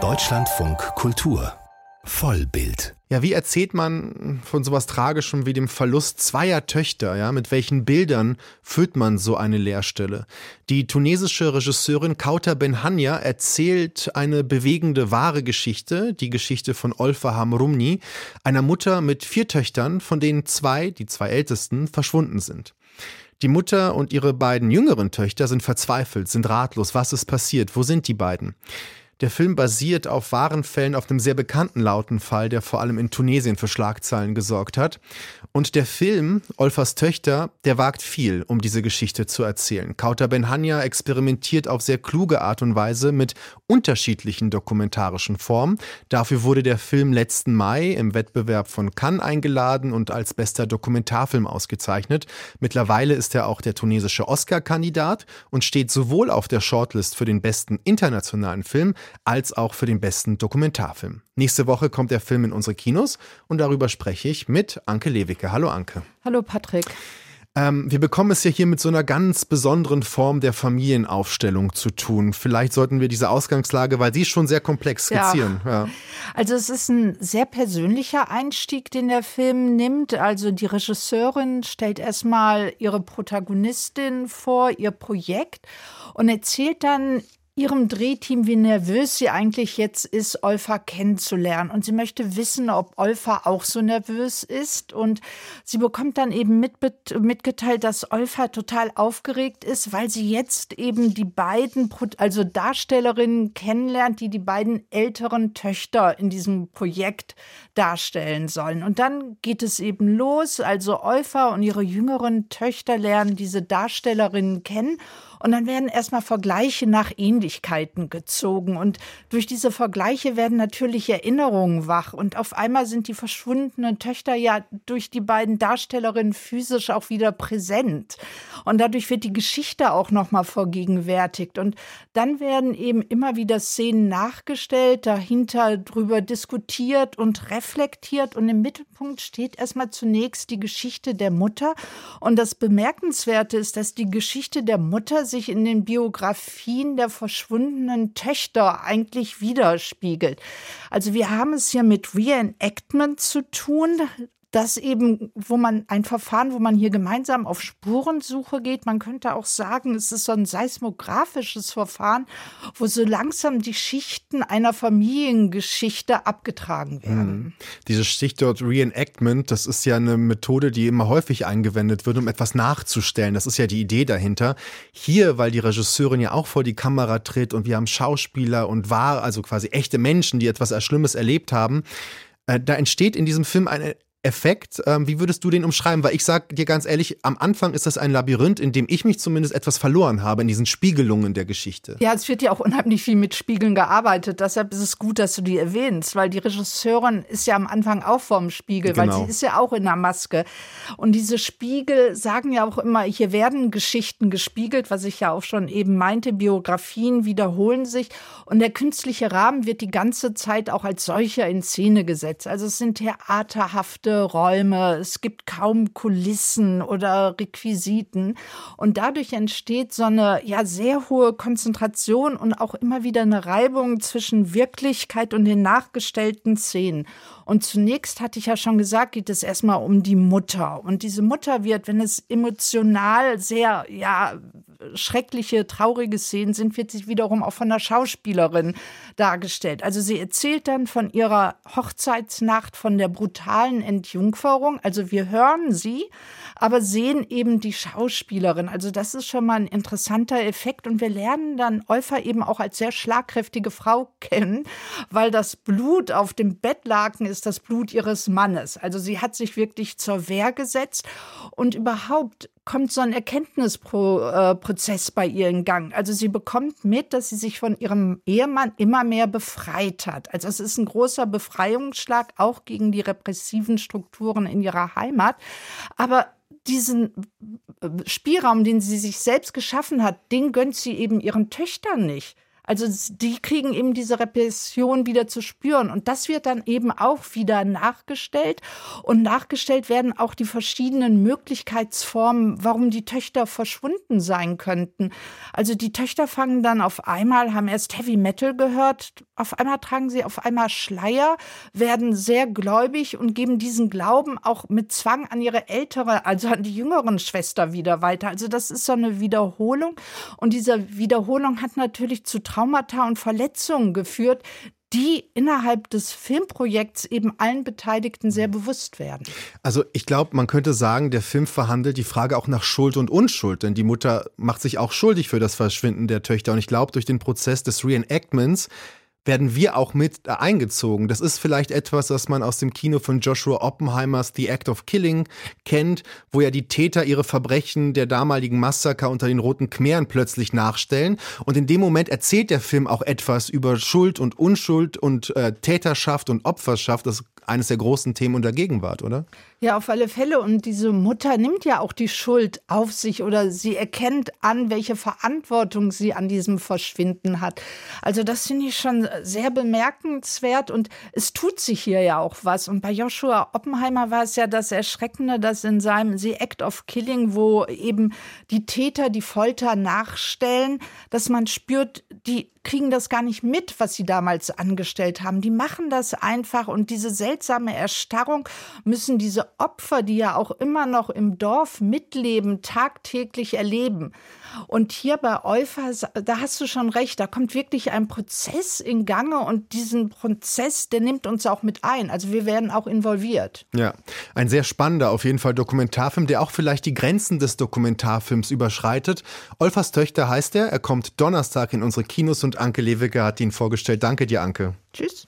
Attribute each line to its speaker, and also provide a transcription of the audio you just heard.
Speaker 1: Deutschlandfunk Kultur Vollbild.
Speaker 2: Ja, wie erzählt man von sowas Tragischem wie dem Verlust zweier Töchter? Ja, mit welchen Bildern füllt man so eine Leerstelle? Die tunesische Regisseurin Kauta Benhania erzählt eine bewegende wahre Geschichte, die Geschichte von Olfa Hamrumni, einer Mutter mit vier Töchtern, von denen zwei, die zwei ältesten, verschwunden sind. Die Mutter und ihre beiden jüngeren Töchter sind verzweifelt, sind ratlos. Was ist passiert? Wo sind die beiden? Der Film basiert auf wahren Fällen auf einem sehr bekannten lauten Fall, der vor allem in Tunesien für Schlagzeilen gesorgt hat. Und der Film, Olfas Töchter, der wagt viel, um diese Geschichte zu erzählen. Kauta Benhania experimentiert auf sehr kluge Art und Weise mit unterschiedlichen dokumentarischen Formen. Dafür wurde der Film letzten Mai im Wettbewerb von Cannes eingeladen und als bester Dokumentarfilm ausgezeichnet. Mittlerweile ist er auch der tunesische Oscar-Kandidat und steht sowohl auf der Shortlist für den besten internationalen Film als auch für den besten Dokumentarfilm. Nächste Woche kommt der Film in unsere Kinos und darüber spreche ich mit Anke Lewicke. Hallo Anke.
Speaker 3: Hallo Patrick.
Speaker 2: Ähm, wir bekommen es ja hier mit so einer ganz besonderen Form der Familienaufstellung zu tun. Vielleicht sollten wir diese Ausgangslage, weil sie ist schon sehr komplex skizzieren. Ja.
Speaker 3: Ja. Also es ist ein sehr persönlicher Einstieg, den der Film nimmt. Also die Regisseurin stellt erstmal ihre Protagonistin vor, ihr Projekt und erzählt dann ihrem Drehteam, wie nervös sie eigentlich jetzt ist, Olfa kennenzulernen. Und sie möchte wissen, ob Olfa auch so nervös ist. Und sie bekommt dann eben mit, mitgeteilt, dass Olfa total aufgeregt ist, weil sie jetzt eben die beiden, also Darstellerinnen kennenlernt, die die beiden älteren Töchter in diesem Projekt darstellen sollen. Und dann geht es eben los. Also Olfa und ihre jüngeren Töchter lernen diese Darstellerinnen kennen. Und dann werden erstmal Vergleiche nach Ähnlichkeiten gezogen. Und durch diese Vergleiche werden natürlich Erinnerungen wach. Und auf einmal sind die verschwundenen Töchter ja durch die beiden Darstellerinnen physisch auch wieder präsent. Und dadurch wird die Geschichte auch nochmal vergegenwärtigt. Und dann werden eben immer wieder Szenen nachgestellt, dahinter drüber diskutiert und reflektiert. Und im Mittelpunkt steht erstmal zunächst die Geschichte der Mutter. Und das Bemerkenswerte ist, dass die Geschichte der Mutter sich in den Biografien der verschwundenen Töchter eigentlich widerspiegelt. Also wir haben es hier mit Reenactment zu tun das eben, wo man ein Verfahren, wo man hier gemeinsam auf Spurensuche geht. Man könnte auch sagen, es ist so ein seismografisches Verfahren, wo so langsam die Schichten einer Familiengeschichte abgetragen werden. Mhm.
Speaker 2: Dieses Stichwort Reenactment, das ist ja eine Methode, die immer häufig eingewendet wird, um etwas nachzustellen. Das ist ja die Idee dahinter. Hier, weil die Regisseurin ja auch vor die Kamera tritt und wir haben Schauspieler und wahr, also quasi echte Menschen, die etwas Schlimmes erlebt haben, äh, da entsteht in diesem Film eine Effekt. Ähm, wie würdest du den umschreiben? Weil ich sag dir ganz ehrlich, am Anfang ist das ein Labyrinth, in dem ich mich zumindest etwas verloren habe, in diesen Spiegelungen der Geschichte.
Speaker 3: Ja, es wird ja auch unheimlich viel mit Spiegeln gearbeitet. Deshalb ist es gut, dass du die erwähnst, weil die Regisseurin ist ja am Anfang auch vorm Spiegel, genau. weil sie ist ja auch in der Maske. Und diese Spiegel sagen ja auch immer, hier werden Geschichten gespiegelt, was ich ja auch schon eben meinte, Biografien wiederholen sich. Und der künstliche Rahmen wird die ganze Zeit auch als solcher in Szene gesetzt. Also es sind theaterhafte Räume, es gibt kaum Kulissen oder Requisiten. Und dadurch entsteht so eine ja sehr hohe Konzentration und auch immer wieder eine Reibung zwischen Wirklichkeit und den nachgestellten Szenen. Und zunächst hatte ich ja schon gesagt, geht es erstmal um die Mutter. Und diese Mutter wird, wenn es emotional sehr, ja, schreckliche, traurige Szenen sind, wird sie wiederum auch von der Schauspielerin dargestellt. Also sie erzählt dann von ihrer Hochzeitsnacht, von der brutalen Entjungferung. Also wir hören sie, aber sehen eben die Schauspielerin. Also das ist schon mal ein interessanter Effekt. Und wir lernen dann Olfa eben auch als sehr schlagkräftige Frau kennen, weil das Blut auf dem Bettlaken ist das Blut ihres Mannes. Also sie hat sich wirklich zur Wehr gesetzt und überhaupt kommt so ein Erkenntnisprozess bei ihr in Gang. Also sie bekommt mit, dass sie sich von ihrem Ehemann immer mehr befreit hat. Also es ist ein großer Befreiungsschlag auch gegen die repressiven Strukturen in ihrer Heimat. Aber diesen Spielraum, den sie sich selbst geschaffen hat, den gönnt sie eben ihren Töchtern nicht. Also die kriegen eben diese Repression wieder zu spüren. Und das wird dann eben auch wieder nachgestellt. Und nachgestellt werden auch die verschiedenen Möglichkeitsformen, warum die Töchter verschwunden sein könnten. Also die Töchter fangen dann auf einmal, haben erst Heavy Metal gehört, auf einmal tragen sie auf einmal Schleier, werden sehr gläubig und geben diesen Glauben auch mit Zwang an ihre ältere, also an die jüngeren Schwester wieder weiter. Also das ist so eine Wiederholung. Und diese Wiederholung hat natürlich zu Traumata und Verletzungen geführt, die innerhalb des Filmprojekts eben allen Beteiligten sehr bewusst werden.
Speaker 2: Also ich glaube, man könnte sagen, der Film verhandelt die Frage auch nach Schuld und Unschuld, denn die Mutter macht sich auch schuldig für das Verschwinden der Töchter. Und ich glaube, durch den Prozess des Reenactments werden wir auch mit eingezogen. Das ist vielleicht etwas, was man aus dem Kino von Joshua Oppenheimers The Act of Killing kennt, wo ja die Täter ihre Verbrechen der damaligen Massaker unter den Roten Khmeren plötzlich nachstellen. Und in dem Moment erzählt der Film auch etwas über Schuld und Unschuld und äh, Täterschaft und Opferschaft. Das eines der großen Themen unter Gegenwart, oder?
Speaker 3: Ja, auf alle Fälle. Und diese Mutter nimmt ja auch die Schuld auf sich oder sie erkennt an, welche Verantwortung sie an diesem Verschwinden hat. Also das finde ich schon sehr bemerkenswert und es tut sich hier ja auch was. Und bei Joshua Oppenheimer war es ja das Erschreckende, dass in seinem The Act of Killing, wo eben die Täter die Folter nachstellen, dass man spürt, die kriegen das gar nicht mit, was sie damals angestellt haben. Die machen das einfach und diese seltsame Erstarrung müssen diese Opfer, die ja auch immer noch im Dorf mitleben, tagtäglich erleben. Und hier bei Euphas, da hast du schon recht, da kommt wirklich ein Prozess in Gange und diesen Prozess, der nimmt uns auch mit ein. Also wir werden auch involviert.
Speaker 2: Ja, ein sehr spannender, auf jeden Fall Dokumentarfilm, der auch vielleicht die Grenzen des Dokumentarfilms überschreitet. Olfas Töchter heißt er, er kommt Donnerstag in unsere Kinos und Anke Lewicke hat ihn vorgestellt. Danke dir, Anke.
Speaker 3: Tschüss.